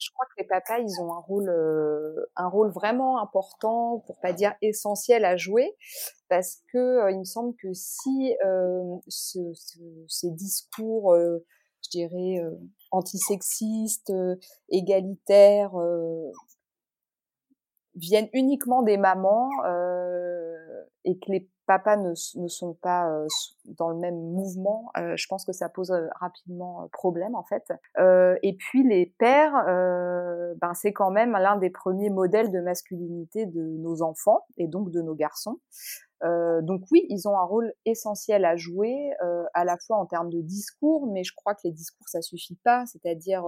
je crois que les papas, ils ont un rôle, euh, un rôle vraiment important, pour pas dire essentiel à jouer, parce que euh, il me semble que si euh, ce, ce, ces discours, je dirais antisexistes, égalitaires, viennent uniquement des mamans et que les papas ne, sont pas dans le même mouvement, je pense que ça pose rapidement problème en fait. et puis les pères, ben c'est quand même l'un des premiers modèles de masculinité de nos enfants et donc de nos garçons. donc oui, ils ont un rôle essentiel à jouer, à la fois en termes de discours, mais je crois que les discours ça suffit pas, c'est-à-dire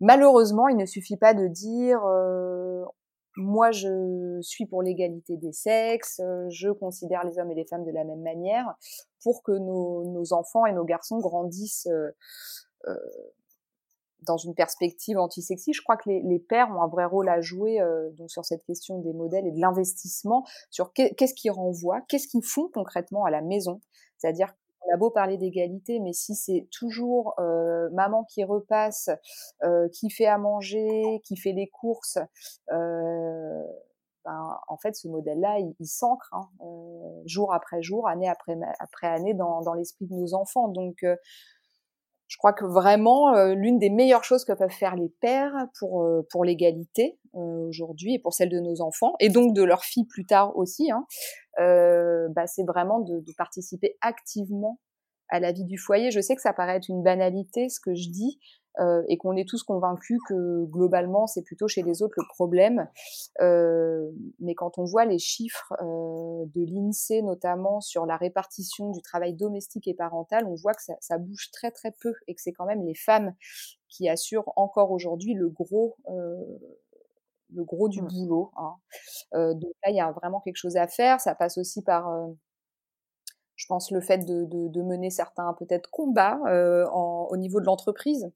malheureusement, il ne suffit pas de dire moi, je suis pour l'égalité des sexes, euh, je considère les hommes et les femmes de la même manière, pour que nos, enfants et nos garçons grandissent euh, euh, dans une perspective antisexiste. Je crois que les, pères ont un vrai rôle à jouer donc sur cette question des modèles et de l'investissement, sur qu'est-ce qu'ils renvoient, qu'est-ce qu'ils font concrètement à la maison. C'est-à-dire on a beau parler d'égalité, mais si c'est toujours euh, maman qui repasse, euh, qui fait à manger, qui fait les courses, euh, ben, en fait, ce modèle-là, il, s'ancre hein, euh, jour après jour, année après, après année dans, dans l'esprit de nos enfants. Donc, euh, je crois que vraiment euh, l'une des meilleures choses que peuvent faire les pères pour euh, pour l'égalité euh, aujourd'hui et pour celle de nos enfants et donc de leurs filles plus tard aussi, hein, bah, c'est vraiment de, de, participer activement à la vie du foyer. Je sais que ça paraît être une banalité ce que je dis, euh, et qu'on est tous convaincus que globalement c'est plutôt chez les autres le problème. Euh, mais quand on voit les chiffres euh, de l'INSEE notamment sur la répartition du travail domestique et parental, on voit que ça, ça bouge très très peu et que c'est quand même les femmes qui assurent encore aujourd'hui le gros euh, le gros du mmh. boulot. Hein. Euh, donc là, il y a vraiment quelque chose à faire. Ça passe aussi par je pense le fait de, de, de mener certains peut-être combats euh, en, au niveau de l'entreprise,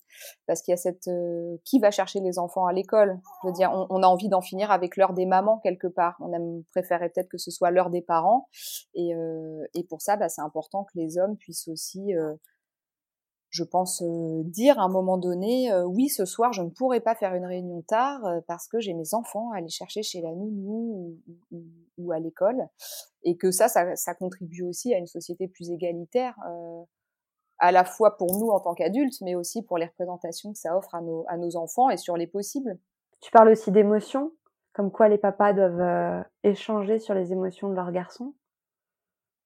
parce qu'il y a cette euh, qui va chercher les enfants à l'école? Je veux dire, on, on a envie d'en finir avec l'heure des mamans quelque part. On aime préférer peut-être que ce soit l'heure des parents, et, euh, et pour ça, bah, c'est important que les hommes puissent aussi euh, je pense euh, dire à un moment donné, euh, oui, ce soir, je ne pourrai pas faire une réunion tard euh, parce que j'ai mes enfants à aller chercher chez la nounou ou, à l'école, et que ça, ça, ça, contribue aussi à une société plus égalitaire, à la fois pour nous en tant qu'adultes, mais aussi pour les représentations que ça offre à nos, à nos enfants et sur les possibles. Tu parles aussi d'émotions, comme quoi les papas doivent échanger sur les émotions de leurs garçons?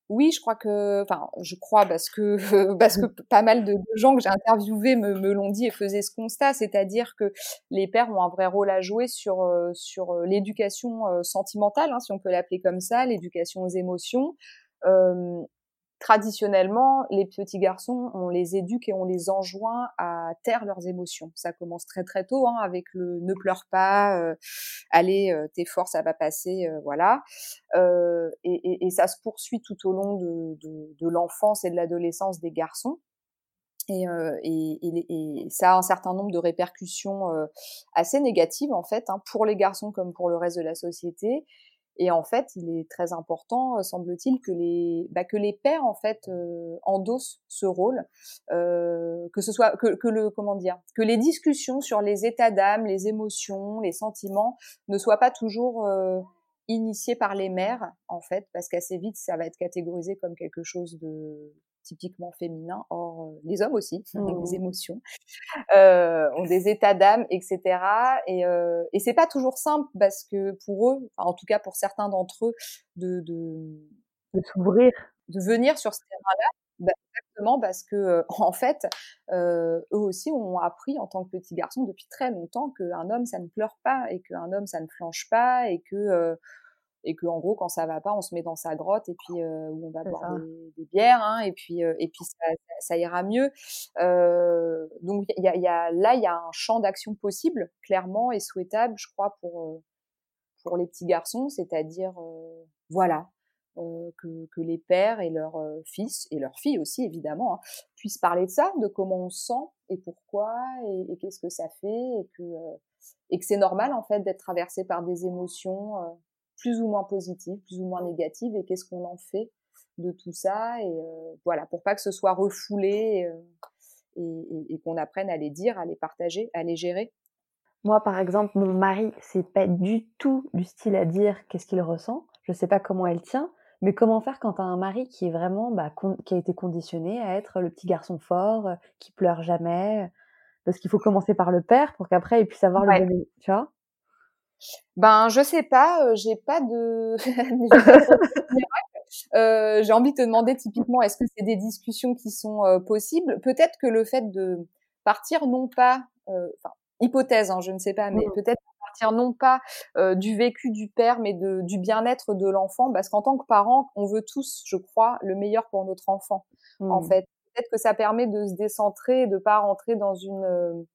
Oui, je crois que, enfin, je crois parce que parce que pas mal de, gens que j'ai interviewés me, l'ont dit et faisaient ce constat, c'est-à-dire que les pères ont un vrai rôle à jouer sur euh, sur euh, l'éducation euh, sentimentale, hein, si on peut l'appeler comme ça, l'éducation aux émotions. Traditionnellement, les petits garçons, on les éduque et on les enjoint à taire leurs émotions. Ça commence très très tôt hein, avec le ne pleure pas, euh, allez, euh, t'es fort, ça va passer, euh, voilà. Euh, et, et, et, ça se poursuit tout au long de, de, de l'enfance et de l'adolescence des garçons. Et, euh, et, et, ça a un certain nombre de répercussions euh, assez négatives en fait hein, pour les garçons comme pour le reste de la société et en fait, il est très important, euh, semble-t-il, que les bah, que les pères en fait euh, endossent ce rôle, euh, que ce soit le comment dire, que les discussions sur les états d'âme, les émotions, les sentiments ne soient pas toujours initiées par les mères en fait, parce qu'assez vite ça va être catégorisé comme quelque chose de typiquement féminin. Or, euh, les hommes aussi ont mmh. des émotions, euh, ont des états d'âme, etc. Et, euh, et c'est pas toujours simple parce que pour eux, enfin, en tout cas pour certains d'entre eux, de, de, de s'ouvrir, de venir sur ce terrain-là. Bah, exactement parce que en fait, euh, eux aussi ont appris en tant que petits garçons depuis très longtemps qu'un homme ça ne pleure pas et qu'un homme ça ne flanche pas et que et que en gros quand ça va pas on se met dans sa grotte et puis euh, où on va boire des, des, bières hein, et puis euh, et puis ça, ça, ira mieux. Euh, donc il y a, y a, là il y a un champ d'action possible clairement et souhaitable je crois pour pour les petits garçons c'est-à-dire voilà que, que les pères et leurs fils et leurs filles aussi évidemment hein, puissent parler de ça de comment on se sent et pourquoi et, et qu'est-ce que ça fait et que et que c'est normal en fait d'être traversé par des émotions plus ou moins positive, plus ou moins négative, et qu'est-ce qu'on en fait de tout ça, et euh, voilà, pour pas que ce soit refoulé euh, et, et, et qu'on apprenne à les dire, à les partager, à les gérer. Moi, par exemple, mon mari, c'est pas du tout du style à dire qu'est-ce qu'il ressent. Je sais pas comment elle tient, mais comment faire quand t'as un mari qui est vraiment, bah, qui a été conditionné à être le petit garçon fort, euh, qui pleure jamais, parce qu'il faut commencer par le père pour qu'après il puisse avoir ouais. le bébé, tu vois? Ben, je sais pas, euh, j'ai pas de. euh, j'ai envie de te demander typiquement, est-ce que c'est des discussions qui sont euh, possibles? Peut-être que le fait de partir non pas, enfin, hypothèse, hein, je ne sais pas, mais mmh. peut-être partir non pas du vécu du père, mais de, du bien-être de l'enfant, parce qu'en tant que parent, on veut tous, je crois, le meilleur pour notre enfant. Mmh. En fait, peut-être que ça permet de se décentrer, de pas rentrer dans une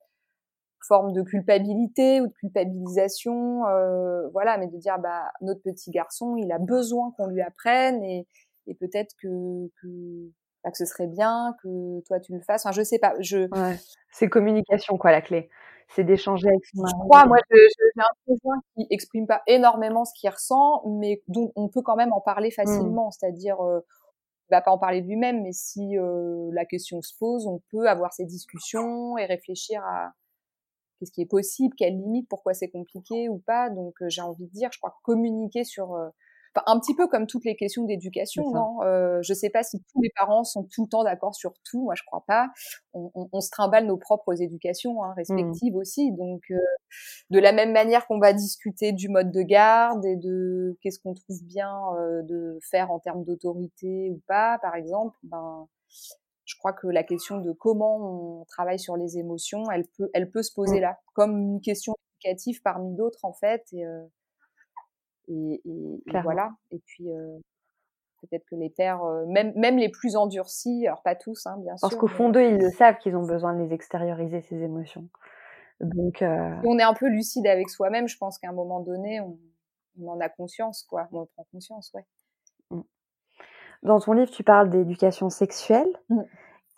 forme de culpabilité ou de culpabilisation, euh, voilà, mais de dire bah notre petit garçon, il a besoin qu'on lui apprenne et, et peut-être que, que, bah, que ce serait bien que toi tu le fasses. Enfin, je sais pas. Je ouais. c'est communication quoi la clé. C'est d'échanger avec son mari. Je crois, moi, j'ai un qui exprime pas énormément ce qu'il ressent, mais dont on peut quand même en parler facilement. Mmh. C'est-à-dire, euh, il va pas en parler de lui-même, mais si euh, la question se pose, on peut avoir ces discussions et réfléchir à, qu'est-ce qui est possible, quelles limites, pourquoi c'est compliqué ou pas. Donc euh, j'ai envie de dire, je crois communiquer sur euh, Enfin, un petit peu comme toutes les questions d'éducation, non euh, Je sais pas si tous les parents sont tout le temps d'accord sur tout. Moi, je crois pas. On, on, on se trimballe nos propres éducations hein, respectives mmh. aussi. Donc, euh, de la même manière qu'on va discuter du mode de garde et de qu'est-ce qu'on trouve bien euh, de faire en termes d'autorité ou pas, par exemple, ben je crois que la question de comment on travaille sur les émotions, elle peut, elle peut se poser mmh. là, comme une question éducative parmi d'autres en fait. Et, euh, et, et, et voilà. Et puis euh, peut-être que les pères, euh, même, même les plus endurcis, alors pas tous, hein, bien sûr. Parce qu'au fond d'eux, ils le savent qu'ils ont besoin de les extérioriser ces émotions. Donc, euh... on est un peu lucide avec soi-même. Je pense qu'à un moment donné, on, on, en a conscience, quoi. On en prend conscience, ouais. Dans ton livre, tu parles d'éducation sexuelle. Mmh.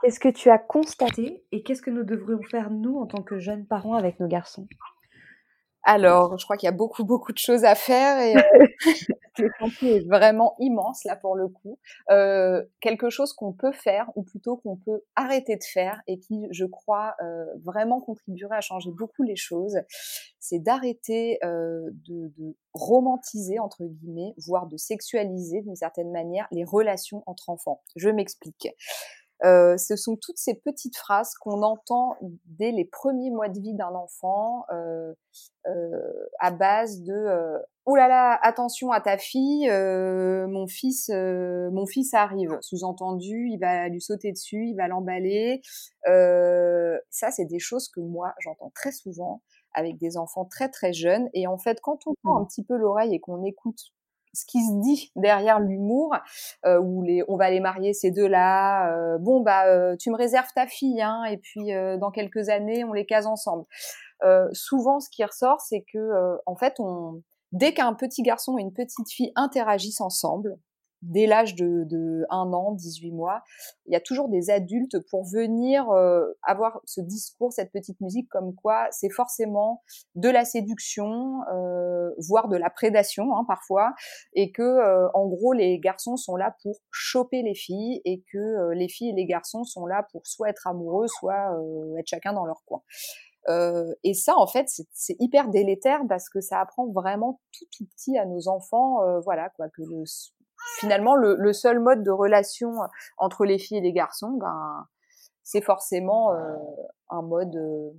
Qu'est-ce que tu as constaté et qu'est-ce que nous devrions faire, nous, en tant que jeunes parents, avec nos garçons? Alors, je crois qu'il y a beaucoup, beaucoup de choses à faire et euh, le chantier est vraiment immense là pour le coup. Euh, quelque chose qu'on peut faire, ou plutôt qu'on peut arrêter de faire et qui, je crois, euh, vraiment contribuerait à changer beaucoup les choses, c'est d'arrêter euh, de, de romantiser, entre guillemets, voire de sexualiser d'une certaine manière les relations entre enfants. Je m'explique. Euh, ce sont toutes ces petites phrases qu'on entend dès les premiers mois de vie d'un enfant euh, euh, à base de euh, "Ouh là là, attention à ta fille, euh, mon fils, euh, mon fils arrive." Sous-entendu, il va lui sauter dessus, il va l'emballer. ça, c'est des choses que moi j'entends très souvent avec des enfants très très jeunes. Et en fait, quand on prend un Mmh. petit peu l'oreille et qu'on écoute ce qui se dit derrière l'humour, euh, où les, on va les marier ces deux-là. euh, bon bah, euh, tu me réserves ta fille, hein, et puis euh, dans quelques années, on les case ensemble. Euh, souvent, ce qui ressort, c'est que en fait, on, dès qu'un petit garçon et une petite fille interagissent ensemble, dès l'âge de, de 1 an, 18 mois, il y a toujours des adultes pour venir euh, avoir ce discours, cette petite musique, comme quoi c'est forcément de la séduction, euh, voire de la prédation hein, parfois, et que euh, en gros les garçons sont là pour choper les filles et que euh, les filles et les garçons sont là pour soit être amoureux, soit euh, être chacun dans leur coin. Euh, et ça, en fait, c'est- hyper délétère parce que ça apprend vraiment tout tout petit à nos enfants, euh, voilà quoi, que le, finalement le, le seul mode de relation entre les filles et les garçons, ben c'est forcément euh, un mode euh,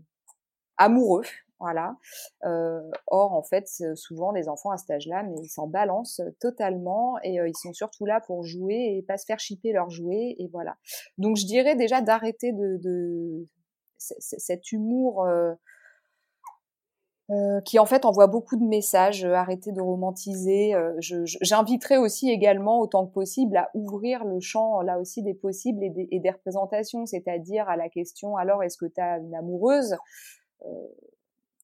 amoureux, voilà. Euh, or, en fait, souvent les enfants à cet âge-là, mais ils s'en balancent totalement et euh, ils sont surtout là pour jouer et pas se faire chipper leurs jouets et voilà. Donc, je dirais déjà d'arrêter de, de cet humour. Euh, qui en fait envoie beaucoup de messages, euh, arrêter de romantiser. euh, J'inviterai aussi également autant que possible à ouvrir le champ là aussi des possibles et des, et des représentations, c'est-à-dire à la question alors est-ce que tu as une amoureuse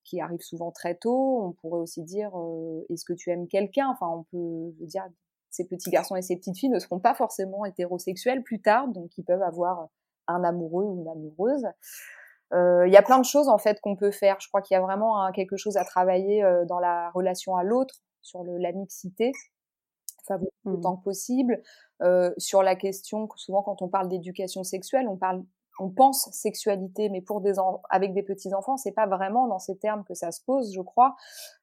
qui arrive souvent très tôt? On pourrait aussi dire euh, est-ce que tu aimes quelqu'un? Enfin, on peut dire ces petits garçons et ces petites filles ne seront pas forcément hétérosexuels plus tard, donc ils peuvent avoir un amoureux ou une amoureuse. Euh, Il y a plein de choses en fait qu'on peut faire. Je crois qu'il y a vraiment hein, quelque chose à travailler euh, dans la relation à l'autre, sur le, la mixité, favoriser Mmh. autant que possible. Euh, sur la question, que souvent quand on parle d'éducation sexuelle, on parle, on pense sexualité, mais pour des avec des petits enfants, c'est pas vraiment dans ces termes que ça se pose, je crois.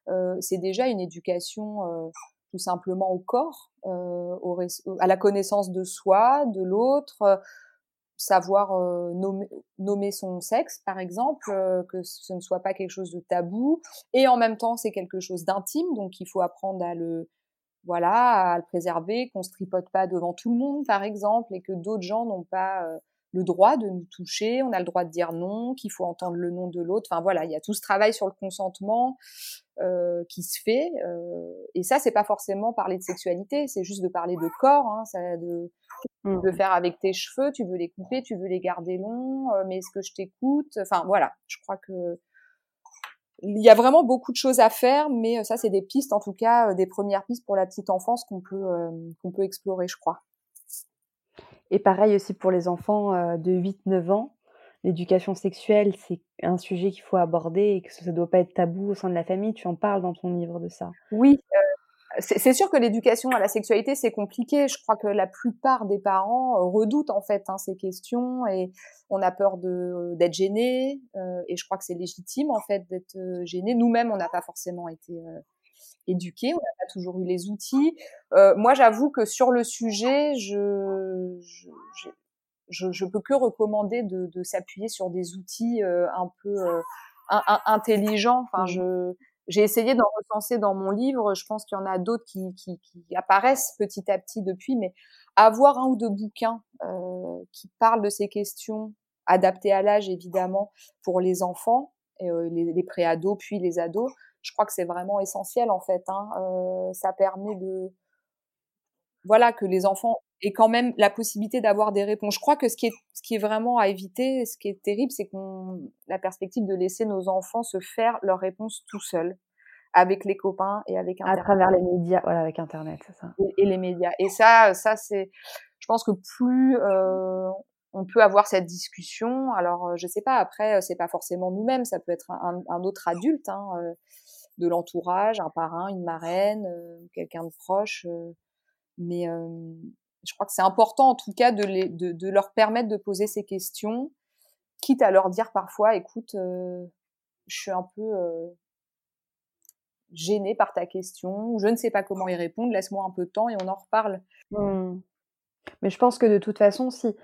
Euh, c'est déjà une éducation euh, tout simplement au corps, euh, au à la connaissance de soi, de l'autre. Savoir euh, nommer, nommer son sexe, par exemple, euh, que ce ne soit pas quelque chose de tabou, et en même temps c'est quelque chose d'intime, donc il faut apprendre à le voilà, à le préserver, qu'on se tripote pas devant tout le monde, par exemple, et que d'autres gens n'ont pas euh, le droit de nous toucher, on a le droit de dire non, qu'il faut entendre le nom de l'autre. Enfin voilà, il y a tout ce travail sur le consentement euh, qui se fait, euh, et ça c'est pas forcément parler de sexualité, c'est juste de parler de corps, hein, ça, de tu veux Mmh. faire avec tes cheveux, tu veux les couper, tu veux les garder longs, euh, mais est-ce que je t'écoute? Enfin voilà, je crois que il y a vraiment beaucoup de choses à faire, mais euh, ça c'est des pistes, en tout cas euh, des premières pistes pour la petite enfance qu'on peut euh, qu'on peut explorer, je crois. Et pareil aussi pour les enfants euh, de 8-9 ans. L'éducation sexuelle, c'est un sujet qu'il faut aborder et que ça ne doit pas être tabou au sein de la famille. Tu en parles dans ton livre de ça. Oui, euh, c'est sûr que l'éducation à la sexualité c'est compliqué. Je crois que la plupart des parents euh, redoutent en fait hein, ces questions et on a peur d'être gêné. et je crois que c'est légitime en fait d'être gêné. Nous-mêmes, on n'a pas forcément été euh, éduqués, on n'a pas toujours eu les outils. Euh, moi, j'avoue que sur le sujet, je je, je, je peux que recommander de, de s'appuyer sur des outils euh, un peu euh, un- un- intelligents. Enfin, Mmh. je j'ai essayé d'en recenser dans mon livre. Je pense qu'il y en a d'autres qui, qui, qui apparaissent petit à petit depuis, mais avoir un ou deux bouquins euh, qui parlent de ces questions, adaptés à l'âge évidemment pour les enfants, et, euh, les, les préados puis les ados, je crois que c'est vraiment essentiel en fait. Hein. Euh, ça permet de voilà que les enfants aient quand même la possibilité d'avoir des réponses. Je crois que ce qui est ce qui est vraiment à éviter, ce qui est terrible, c'est qu'on la perspective de laisser nos enfants se faire leurs réponses tout seuls avec les copains et avec À Internet travers les médias, voilà, avec Internet, c'est ça. et, et les médias. Et ça, ça c'est, pense que plus on peut avoir cette discussion. Alors, je sais pas. Après, c'est pas forcément nous-mêmes. Ça peut être un, un autre adulte hein, de l'entourage, un parrain, une marraine, quelqu'un de proche. mais je crois que c'est important, en tout cas, de, les, de, leur permettre de poser ces questions, quitte à leur dire parfois, écoute, je suis un peu gênée par ta question, je ne sais pas comment y répondre, laisse-moi un peu de temps et on en reparle. Mmh. Mais je pense que de toute façon, si,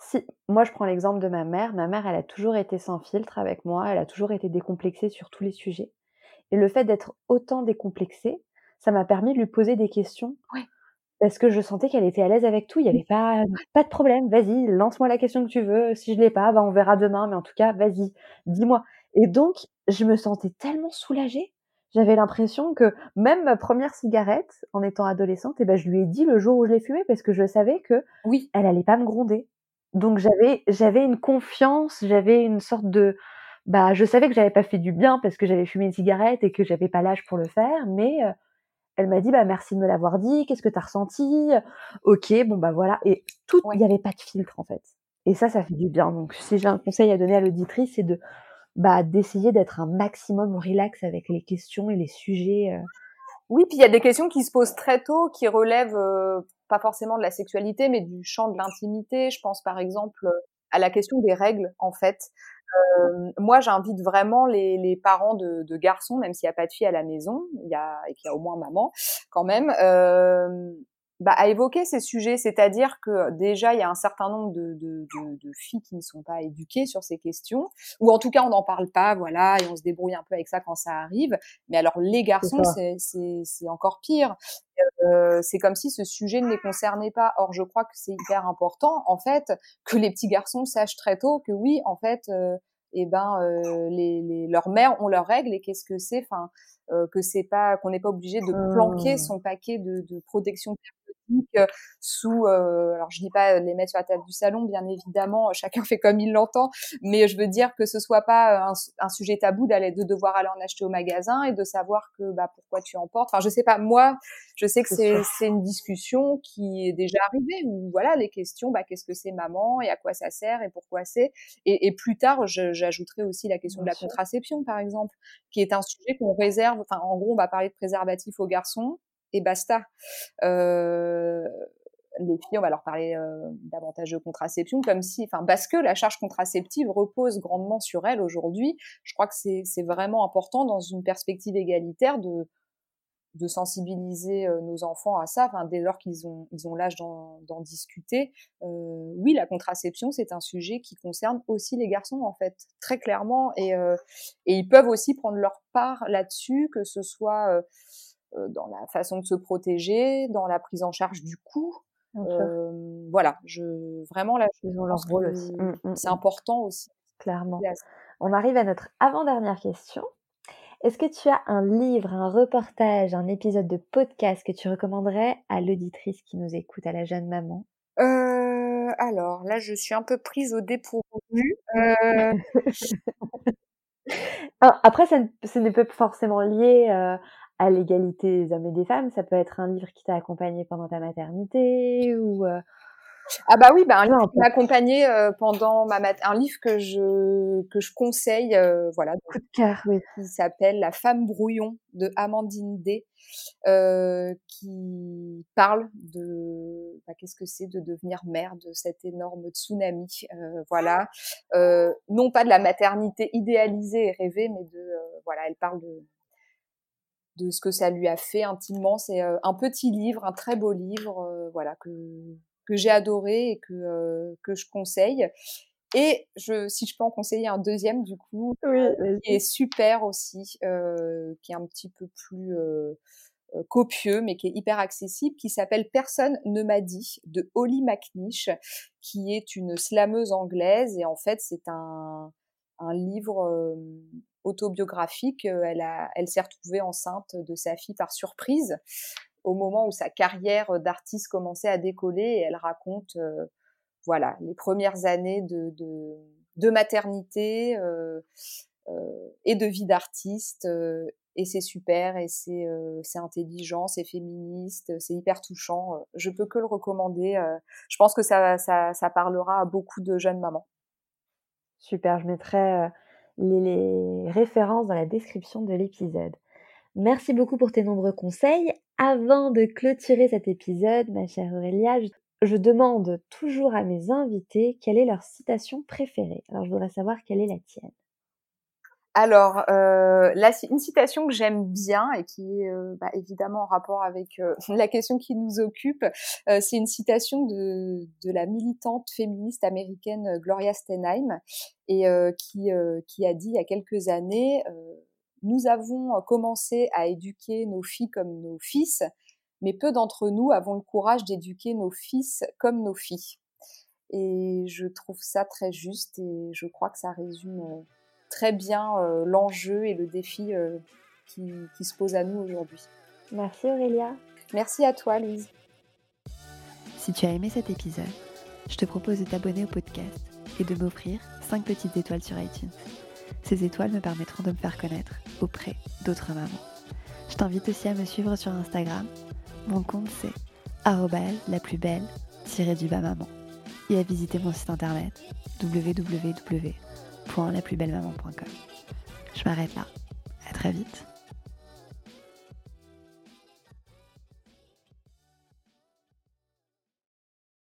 si moi je prends l'exemple de ma mère, ma mère elle a toujours été sans filtre avec moi, elle a toujours été décomplexée sur tous les sujets. Et le fait d'être autant décomplexée, ça m'a permis de lui poser des questions. Parce que je sentais qu'elle était à l'aise avec tout, il n'y avait pas, pas de problème, vas-y, lance-moi la question que tu veux, si je l'ai pas, bah on verra demain, mais en tout cas, vas-y, dis-moi. Et donc, je me sentais tellement soulagée j'avais l'impression que même ma première cigarette, en étant adolescente, et eh ben, je lui ai dit le jour où je l'ai fumée parce que je savais que oui. elle allait pas me gronder. Donc j'avais j'avais une confiance, j'avais une sorte de bah je savais que j'avais pas fait du bien parce que j'avais fumé une cigarette et que j'avais pas l'âge pour le faire, mais euh, elle m'a dit bah merci de me l'avoir dit, qu'est-ce que tu as ressenti? OK, bon bah voilà et tout il n'y avait pas de filtre en fait. Et ça ça fait du bien. Donc si j'ai un conseil à donner à l'auditrice, c'est de bah, d'essayer d'être un maximum relax avec les questions et les sujets. Euh. Oui, puis il y a des questions qui se posent très tôt, qui relèvent euh, pas forcément de la sexualité, mais du champ de l'intimité. Je pense par exemple à la question des règles, en fait. Euh, moi, j'invite vraiment les, les parents de, de, garçons, même s'il n'y a pas de filles à la maison, il y a, et qu'il y a au moins maman quand même, euh, bah, à évoquer ces sujets, c'est-à-dire que déjà il y a un certain nombre de, de, de, de, filles qui ne sont pas éduquées sur ces questions, ou en tout cas on n'en parle pas, voilà, et on se débrouille un peu avec ça quand ça arrive. Mais alors les garçons, c'est encore pire. Euh, c'est comme si ce sujet ne les concernait pas. Or je crois que c'est hyper important en fait que les petits garçons sachent très tôt que oui, en fait. Euh, eh ben euh, les, les, leurs mères ont leurs règles et qu'est-ce que c'est enfin euh, que c'est pas qu'on n'est pas obligé de planquer mmh. son paquet de, de protection sous, euh, alors je dis pas les mettre sur la table du salon, bien évidemment, chacun fait comme il l'entend, mais je veux dire que ce soit pas un, un sujet tabou d'aller, de devoir aller en acheter au magasin et de savoir que bah pourquoi tu en portes. Enfin, je sais pas, moi, je sais que c'est c'est une discussion qui est déjà arrivée où voilà les questions, bah qu'est-ce que c'est maman et à quoi ça sert et pourquoi c'est. Et, et, plus tard, j'ajouterai aussi la question de la contraception, par exemple, qui est un sujet qu'on réserve. Enfin, en gros, on va parler de préservatif aux garçons et basta. Euh, les filles, on va leur parler euh, davantage de contraception, comme si, enfin, parce que la charge contraceptive repose grandement sur elles aujourd'hui. Je crois que c'est vraiment important dans une perspective égalitaire de, de sensibiliser euh, nos enfants à ça, enfin, dès lors qu'ils ont, ils ont l'âge d'en discuter. Euh, oui, la contraception, c'est un sujet qui concerne aussi les garçons, en fait, très clairement, et, euh, et ils peuvent aussi prendre leur part là-dessus, que ce soit euh, dans la façon de se protéger, dans la prise en charge du coût. Euh, voilà, je vraiment là, ils ont leur rôle aussi. Mmh, mmh, c'est mmh. important aussi. Clairement. On arrive à notre avant-dernière question. Est-ce que tu as un livre, un reportage, un épisode de podcast que tu recommanderais à l'auditrice qui nous écoute, à la jeune maman? Euh, Alors là, je suis un peu prise au dépourvu. Euh... Après, ça, ce n'est pas forcément lié euh, à l'égalité des hommes et des femmes. Ça peut être un livre qui t'a accompagné pendant ta maternité ou. Euh, ah bah oui, bah un livre qui m'a accompagné euh, pendant ma mat un livre que je que je conseille, euh, voilà, coup de cœur, oui. qui s'appelle La femme brouillon de Amandine D, qui parle de bah, qu'est-ce que c'est de devenir mère de cet énorme tsunami, voilà, non pas de la maternité idéalisée et rêvée, mais de voilà, elle parle de de ce que ça lui a fait intimement. C'est euh, un petit livre, un très beau livre, euh, voilà que que j'ai adoré et que euh, que je conseille. Et je, si je peux en conseiller un deuxième du coup, qui est super aussi, qui est un petit peu plus copieux, mais qui est hyper accessible, qui s'appelle Personne ne m'a dit de Holly McNish, qui est une slameuse anglaise et en fait c'est un un livre autobiographique. Euh, elle, a, elle s'est retrouvée enceinte de sa fille par surprise au moment où sa carrière d'artiste commençait à décoller et elle raconte euh, voilà les premières années de, de, de maternité, euh, et de vie d'artiste. et c'est super, et c'est c'est intelligent, c'est féministe, c'est hyper touchant. Je peux que le recommander. je pense que ça, ça, ça parlera à beaucoup de jeunes mamans. Super, je mettrai les, références dans la description de l'épisode. Merci beaucoup pour tes nombreux conseils. Avant de clôturer cet épisode, ma chère Aurélia, je, demande toujours à mes invités quelle est leur citation préférée. Alors je voudrais savoir quelle est la tienne. Alors, euh, une citation que j'aime bien et qui est euh, bah, évidemment en rapport avec euh, la question qui nous occupe, euh, c'est une citation de, de, la militante féministe américaine Gloria Steinem et qui, qui a dit il y a quelques années, nous avons commencé à éduquer nos filles comme nos fils, mais peu d'entre nous avons le courage d'éduquer nos fils comme nos filles. Et je trouve ça très juste et je crois que ça résume très bien euh, l'enjeu et le défi euh, qui, qui se pose à nous aujourd'hui. Merci Aurélia. Merci à toi Louise. Si tu as aimé cet épisode, je te propose de t'abonner au podcast et de m'offrir 5 petites étoiles sur iTunes. Ces étoiles me permettront de me faire connaître auprès d'autres mamans. Je t'invite aussi à me suivre sur Instagram. Mon compte c'est la plus belle du bas maman et à visiter mon site internet www.laplusbellemaman.com. Je m'arrête là. À très vite.